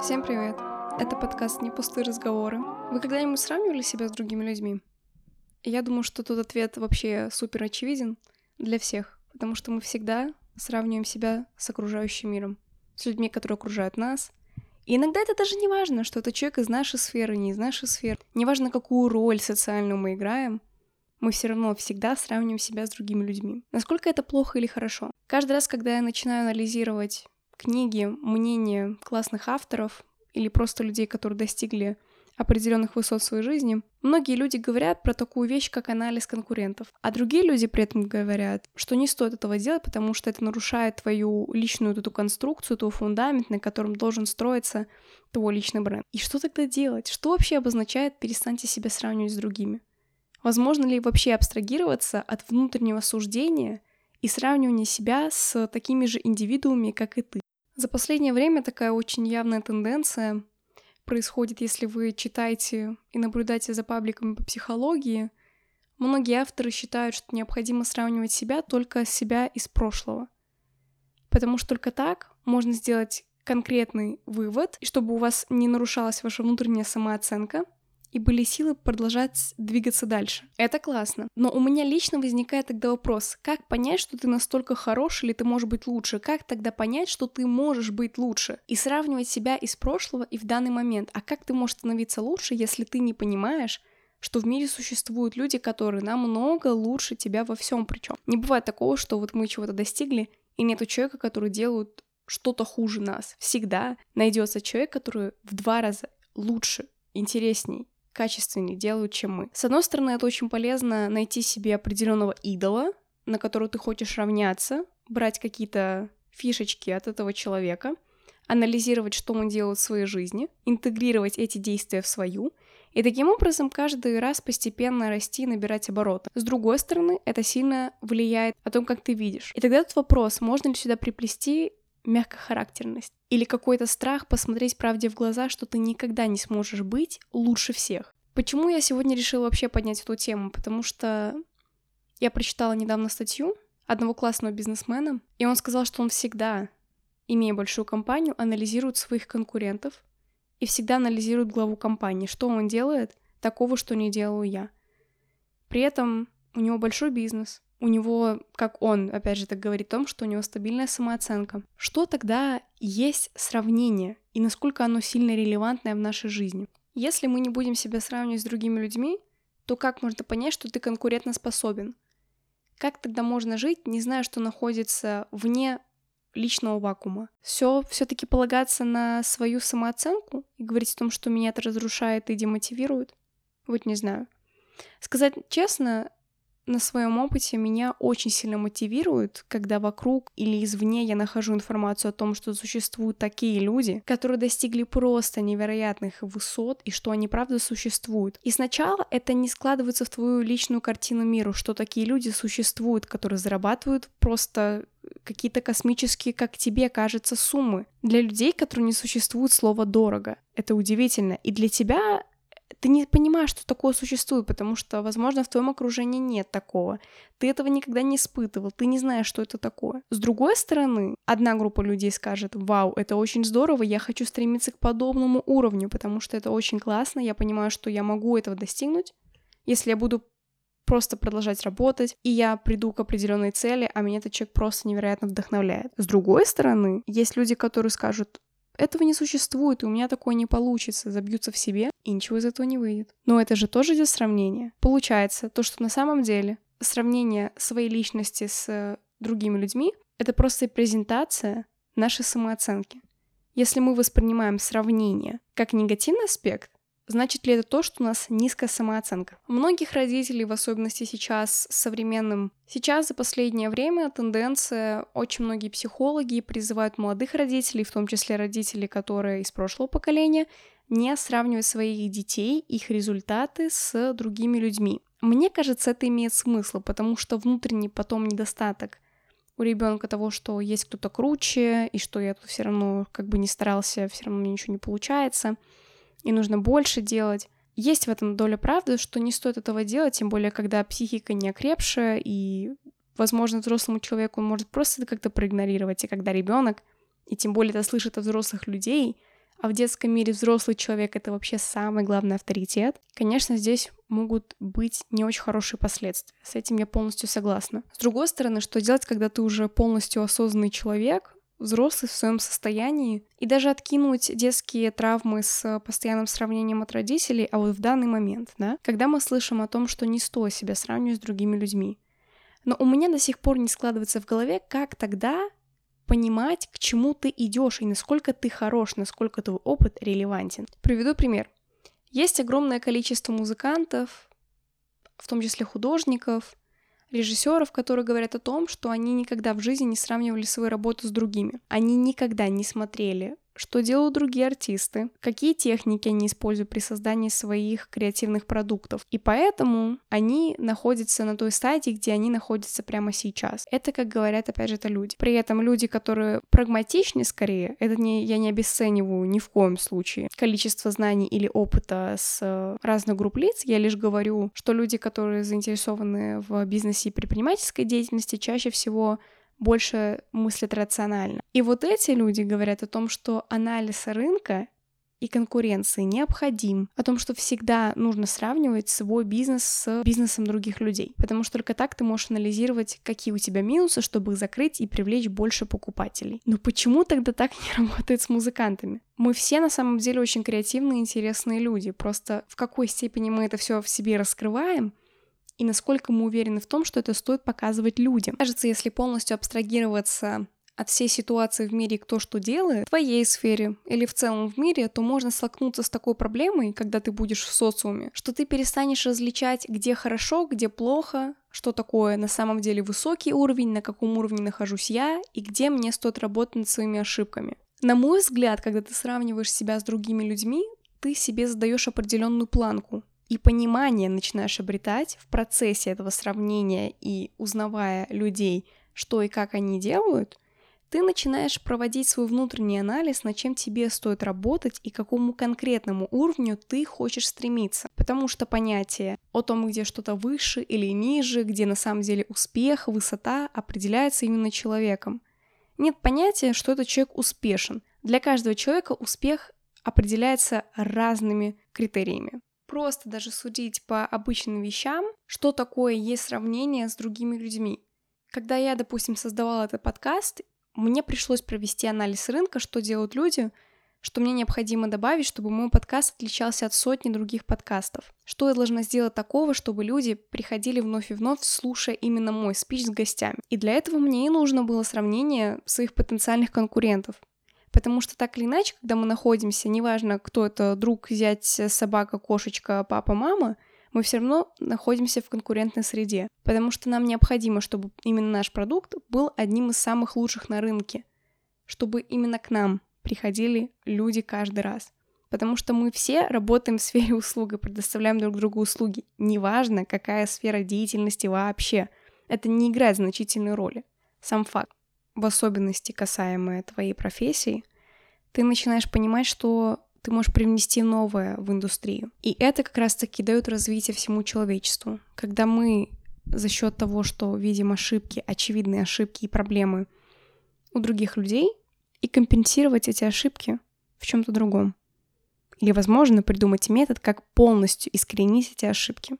Всем привет! Это подкаст «Не пустые разговоры». Вы когда-нибудь сравнивали себя с другими людьми? Я думаю, что тут ответ вообще супер очевиден для всех, потому что мы всегда сравниваем себя с окружающим миром, с людьми, которые окружают нас. И иногда это даже не важно, что это человек из нашей сферы, не из нашей сферы. Неважно, какую роль социальную мы играем, мы все равно всегда сравниваем себя с другими людьми. Насколько это плохо или хорошо? Каждый раз, когда я начинаю анализировать книги, мнения классных авторов или просто людей, которые достигли определенных высот в своей жизни, многие люди говорят про такую вещь, как анализ конкурентов. А другие люди при этом говорят, что не стоит этого делать, потому что это нарушает твою личную эту конструкцию, твой фундамент, на котором должен строиться твой личный бренд. И что тогда делать? Что вообще обозначает «перестаньте себя сравнивать с другими»? Возможно ли вообще абстрагироваться от внутреннего суждения и сравнивания себя с такими же индивидуумами, как и ты? За последнее время такая очень явная тенденция происходит, если вы читаете и наблюдаете за пабликами по психологии. Многие авторы считают, что необходимо сравнивать себя только с себя из прошлого. Потому что только так можно сделать конкретный вывод, чтобы у вас не нарушалась ваша внутренняя самооценка — и были силы продолжать двигаться дальше. Это классно. Но у меня лично возникает тогда вопрос, как понять, что ты настолько хорош или ты можешь быть лучше? Как тогда понять, что ты можешь быть лучше? И сравнивать себя из прошлого и в данный момент. А как ты можешь становиться лучше, если ты не понимаешь, что в мире существуют люди, которые намного лучше тебя во всем причем. Не бывает такого, что вот мы чего-то достигли, и нету человека, который делает что-то хуже нас. Всегда найдется человек, который в два раза лучше, интересней, качественнее делают, чем мы. С одной стороны, это очень полезно найти себе определенного идола, на которого ты хочешь равняться, брать какие-то фишечки от этого человека, анализировать, что он делает в своей жизни, интегрировать эти действия в свою, и таким образом каждый раз постепенно расти и набирать обороты. С другой стороны, это сильно влияет о том, как ты видишь. И тогда этот вопрос, можно ли сюда приплести мягкохарактерность или какой-то страх посмотреть правде в глаза, что ты никогда не сможешь быть лучше всех. Почему я сегодня решила вообще поднять эту тему? Потому что я прочитала недавно статью одного классного бизнесмена, и он сказал, что он всегда, имея большую компанию, анализирует своих конкурентов и всегда анализирует главу компании, что он делает такого, что не делаю я. При этом у него большой бизнес, у него, как он, опять же, так говорит о том, что у него стабильная самооценка. Что тогда есть сравнение и насколько оно сильно релевантное в нашей жизни? Если мы не будем себя сравнивать с другими людьми, то как можно понять, что ты конкурентно способен? Как тогда можно жить, не зная, что находится вне личного вакуума? Все все-таки полагаться на свою самооценку и говорить о том, что меня это разрушает и демотивирует? Вот не знаю. Сказать честно, на своем опыте меня очень сильно мотивирует, когда вокруг или извне я нахожу информацию о том, что существуют такие люди, которые достигли просто невероятных высот и что они правда существуют. И сначала это не складывается в твою личную картину миру, что такие люди существуют, которые зарабатывают просто какие-то космические, как тебе кажется, суммы. Для людей, которые не существует слова «дорого». Это удивительно. И для тебя ты не понимаешь, что такое существует, потому что, возможно, в твоем окружении нет такого. Ты этого никогда не испытывал, ты не знаешь, что это такое. С другой стороны, одна группа людей скажет, вау, это очень здорово, я хочу стремиться к подобному уровню, потому что это очень классно, я понимаю, что я могу этого достигнуть, если я буду просто продолжать работать, и я приду к определенной цели, а меня этот человек просто невероятно вдохновляет. С другой стороны, есть люди, которые скажут, этого не существует, и у меня такое не получится, забьются в себе, и ничего из этого не выйдет. Но это же тоже идет сравнение. Получается, то, что на самом деле сравнение своей личности с другими людьми — это просто презентация нашей самооценки. Если мы воспринимаем сравнение как негативный аспект, Значит ли это то, что у нас низкая самооценка? Многих родителей, в особенности сейчас современным, сейчас за последнее время тенденция, очень многие психологи призывают молодых родителей, в том числе родителей, которые из прошлого поколения, не сравнивать своих детей, их результаты с другими людьми. Мне кажется, это имеет смысл, потому что внутренний потом недостаток у ребенка того, что есть кто-то круче, и что я тут все равно как бы не старался, все равно мне ничего не получается — и нужно больше делать. Есть в этом доля правды, что не стоит этого делать, тем более, когда психика не окрепшая, и, возможно, взрослому человеку он может просто это как-то проигнорировать, и когда ребенок, и тем более это слышит от взрослых людей, а в детском мире взрослый человек — это вообще самый главный авторитет, конечно, здесь могут быть не очень хорошие последствия. С этим я полностью согласна. С другой стороны, что делать, когда ты уже полностью осознанный человек, взрослый в своем состоянии, и даже откинуть детские травмы с постоянным сравнением от родителей, а вот в данный момент, да, когда мы слышим о том, что не стоит себя сравнивать с другими людьми. Но у меня до сих пор не складывается в голове, как тогда понимать, к чему ты идешь и насколько ты хорош, насколько твой опыт релевантен. Приведу пример. Есть огромное количество музыкантов, в том числе художников, режиссеров, которые говорят о том, что они никогда в жизни не сравнивали свою работу с другими. Они никогда не смотрели что делают другие артисты, какие техники они используют при создании своих креативных продуктов. И поэтому они находятся на той стадии, где они находятся прямо сейчас. Это, как говорят, опять же, это люди. При этом люди, которые прагматичны скорее, это не, я не обесцениваю ни в коем случае количество знаний или опыта с разных групп лиц, я лишь говорю, что люди, которые заинтересованы в бизнесе и предпринимательской деятельности, чаще всего больше мыслят рационально. И вот эти люди говорят о том, что анализ рынка и конкуренции необходим, о том, что всегда нужно сравнивать свой бизнес с бизнесом других людей, потому что только так ты можешь анализировать, какие у тебя минусы, чтобы их закрыть и привлечь больше покупателей. Но почему тогда так не работает с музыкантами? Мы все на самом деле очень креативные, интересные люди, просто в какой степени мы это все в себе раскрываем, и насколько мы уверены в том, что это стоит показывать людям. Кажется, если полностью абстрагироваться от всей ситуации в мире, кто что делает, в твоей сфере или в целом в мире, то можно столкнуться с такой проблемой, когда ты будешь в социуме, что ты перестанешь различать, где хорошо, где плохо, что такое на самом деле высокий уровень, на каком уровне нахожусь я и где мне стоит работать над своими ошибками. На мой взгляд, когда ты сравниваешь себя с другими людьми, ты себе задаешь определенную планку, и понимание начинаешь обретать в процессе этого сравнения и узнавая людей, что и как они делают, ты начинаешь проводить свой внутренний анализ, над чем тебе стоит работать и к какому конкретному уровню ты хочешь стремиться. Потому что понятие о том, где что-то выше или ниже, где на самом деле успех, высота определяется именно человеком. Нет понятия, что этот человек успешен. Для каждого человека успех определяется разными критериями просто даже судить по обычным вещам, что такое есть сравнение с другими людьми. Когда я, допустим, создавала этот подкаст, мне пришлось провести анализ рынка, что делают люди, что мне необходимо добавить, чтобы мой подкаст отличался от сотни других подкастов. Что я должна сделать такого, чтобы люди приходили вновь и вновь, слушая именно мой спич с гостями. И для этого мне и нужно было сравнение своих потенциальных конкурентов. Потому что так или иначе, когда мы находимся, неважно, кто это, друг, зять, собака, кошечка, папа, мама, мы все равно находимся в конкурентной среде. Потому что нам необходимо, чтобы именно наш продукт был одним из самых лучших на рынке. Чтобы именно к нам приходили люди каждый раз. Потому что мы все работаем в сфере услуг и предоставляем друг другу услуги. Неважно, какая сфера деятельности вообще. Это не играет значительной роли. Сам факт в особенности касаемые твоей профессии, ты начинаешь понимать, что ты можешь привнести новое в индустрию. И это как раз-таки дает развитие всему человечеству. Когда мы за счет того, что видим ошибки, очевидные ошибки и проблемы у других людей, и компенсировать эти ошибки в чем-то другом. Или, возможно, придумать метод, как полностью искоренить эти ошибки.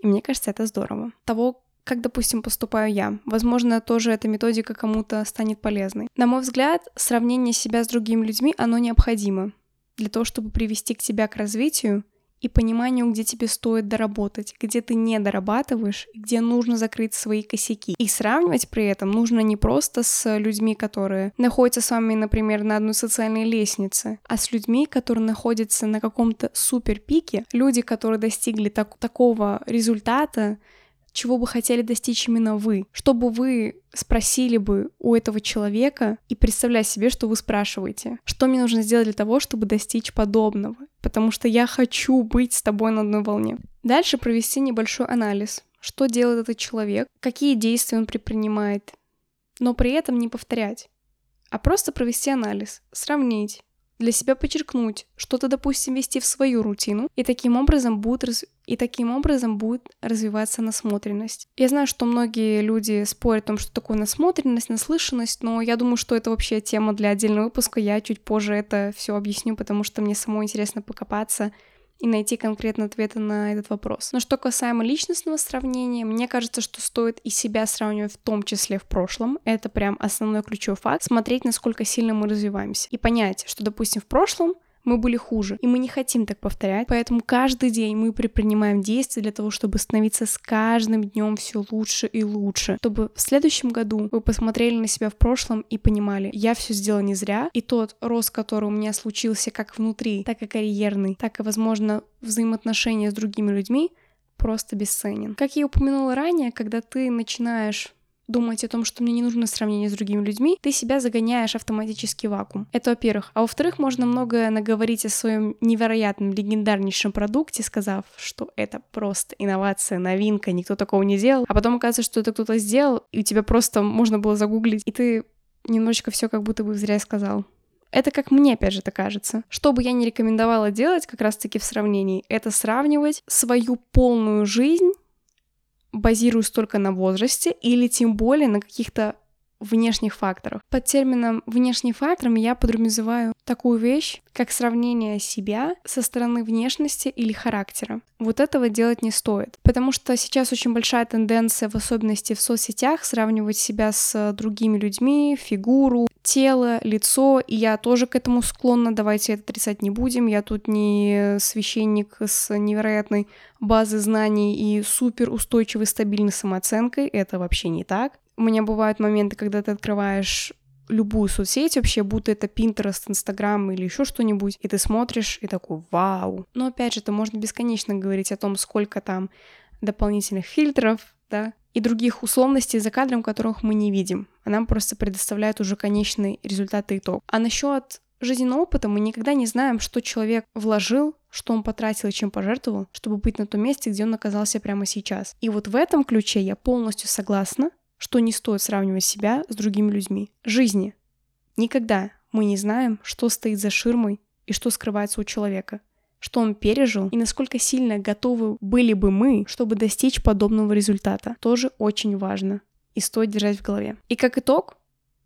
И мне кажется, это здорово. Того, как, допустим, поступаю я. Возможно, тоже эта методика кому-то станет полезной. На мой взгляд, сравнение себя с другими людьми, оно необходимо для того, чтобы привести к тебя к развитию и пониманию, где тебе стоит доработать, где ты не дорабатываешь, где нужно закрыть свои косяки. И сравнивать при этом нужно не просто с людьми, которые находятся с вами, например, на одной социальной лестнице, а с людьми, которые находятся на каком-то супер пике, люди, которые достигли так такого результата, чего бы хотели достичь именно вы, чтобы вы спросили бы у этого человека и представляя себе, что вы спрашиваете, что мне нужно сделать для того, чтобы достичь подобного, потому что я хочу быть с тобой на одной волне. Дальше провести небольшой анализ, что делает этот человек, какие действия он предпринимает, но при этом не повторять, а просто провести анализ, сравнить, для себя подчеркнуть, что-то, допустим, вести в свою рутину, и таким образом будет раз... и таким образом будет развиваться насмотренность. Я знаю, что многие люди спорят о том, что такое насмотренность, наслышанность, но я думаю, что это вообще тема для отдельного выпуска. Я чуть позже это все объясню, потому что мне самой интересно покопаться и найти конкретно ответы на этот вопрос. Но что касаемо личностного сравнения, мне кажется, что стоит и себя сравнивать в том числе в прошлом. Это прям основной ключевой факт. Смотреть, насколько сильно мы развиваемся. И понять, что, допустим, в прошлом мы были хуже, и мы не хотим так повторять, поэтому каждый день мы предпринимаем действия для того, чтобы становиться с каждым днем все лучше и лучше, чтобы в следующем году вы посмотрели на себя в прошлом и понимали, я все сделала не зря, и тот рост, который у меня случился как внутри, так и карьерный, так и, возможно, взаимоотношения с другими людьми, просто бесценен. Как я упомянула ранее, когда ты начинаешь думать о том, что мне не нужно сравнение с другими людьми, ты себя загоняешь автоматически в вакуум. Это во-первых. А во-вторых, можно многое наговорить о своем невероятном, легендарнейшем продукте, сказав, что это просто инновация, новинка, никто такого не делал. А потом оказывается, что это кто-то сделал, и у тебя просто можно было загуглить, и ты немножечко все как будто бы зря сказал. Это как мне, опять же, это кажется. Что бы я не рекомендовала делать как раз-таки в сравнении, это сравнивать свою полную жизнь базируюсь только на возрасте или тем более на каких-то внешних факторах. Под термином «внешний фактор» я подразумеваю такую вещь, как сравнение себя со стороны внешности или характера. Вот этого делать не стоит, потому что сейчас очень большая тенденция, в особенности в соцсетях, сравнивать себя с другими людьми, фигуру, тело, лицо, и я тоже к этому склонна, давайте это отрицать не будем, я тут не священник с невероятной базой знаний и супер устойчивой, стабильной самооценкой, это вообще не так. У меня бывают моменты, когда ты открываешь любую соцсеть вообще, будто это Pinterest, Instagram или еще что-нибудь, и ты смотришь и такой вау. Но опять же, это можно бесконечно говорить о том, сколько там дополнительных фильтров, да, и других условностей за кадром, которых мы не видим. А нам просто предоставляют уже конечный результат и итог. А насчет жизненного опыта мы никогда не знаем, что человек вложил, что он потратил и чем пожертвовал, чтобы быть на том месте, где он оказался прямо сейчас. И вот в этом ключе я полностью согласна, что не стоит сравнивать себя с другими людьми. Жизни. Никогда мы не знаем, что стоит за ширмой и что скрывается у человека что он пережил и насколько сильно готовы были бы мы, чтобы достичь подобного результата. Тоже очень важно и стоит держать в голове. И как итог,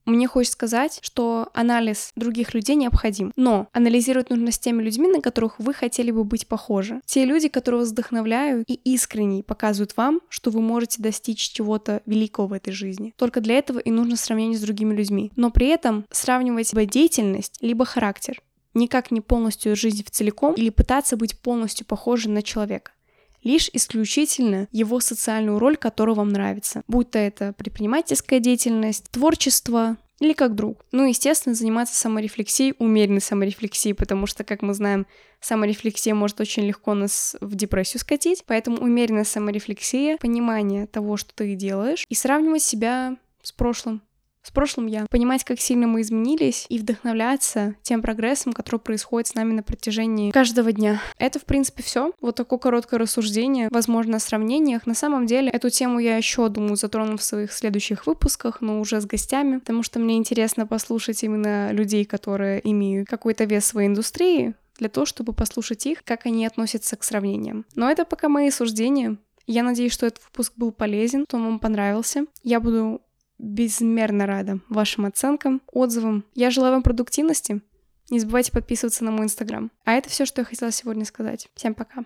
мне хочется сказать, что анализ других людей необходим, но анализировать нужно с теми людьми, на которых вы хотели бы быть похожи. Те люди, которые вас вдохновляют и искренне показывают вам, что вы можете достичь чего-то великого в этой жизни. Только для этого и нужно сравнение с другими людьми. Но при этом сравнивать либо деятельность, либо характер никак не полностью жить в целиком или пытаться быть полностью похожим на человека. Лишь исключительно его социальную роль, которая вам нравится. Будь то это предпринимательская деятельность, творчество, или как друг. Ну, естественно, заниматься саморефлексией, умеренной саморефлексией, потому что, как мы знаем, саморефлексия может очень легко нас в депрессию скатить, поэтому умеренная саморефлексия, понимание того, что ты делаешь, и сравнивать себя с прошлым, с прошлым я, понимать, как сильно мы изменились и вдохновляться тем прогрессом, который происходит с нами на протяжении каждого дня. Это, в принципе, все. Вот такое короткое рассуждение, возможно, о сравнениях. На самом деле, эту тему я еще, думаю, затрону в своих следующих выпусках, но уже с гостями, потому что мне интересно послушать именно людей, которые имеют какой-то вес в своей индустрии, для того, чтобы послушать их, как они относятся к сравнениям. Но это пока мои суждения. Я надеюсь, что этот выпуск был полезен, что вам понравился. Я буду безмерно рада вашим оценкам, отзывам. Я желаю вам продуктивности. Не забывайте подписываться на мой инстаграм. А это все, что я хотела сегодня сказать. Всем пока.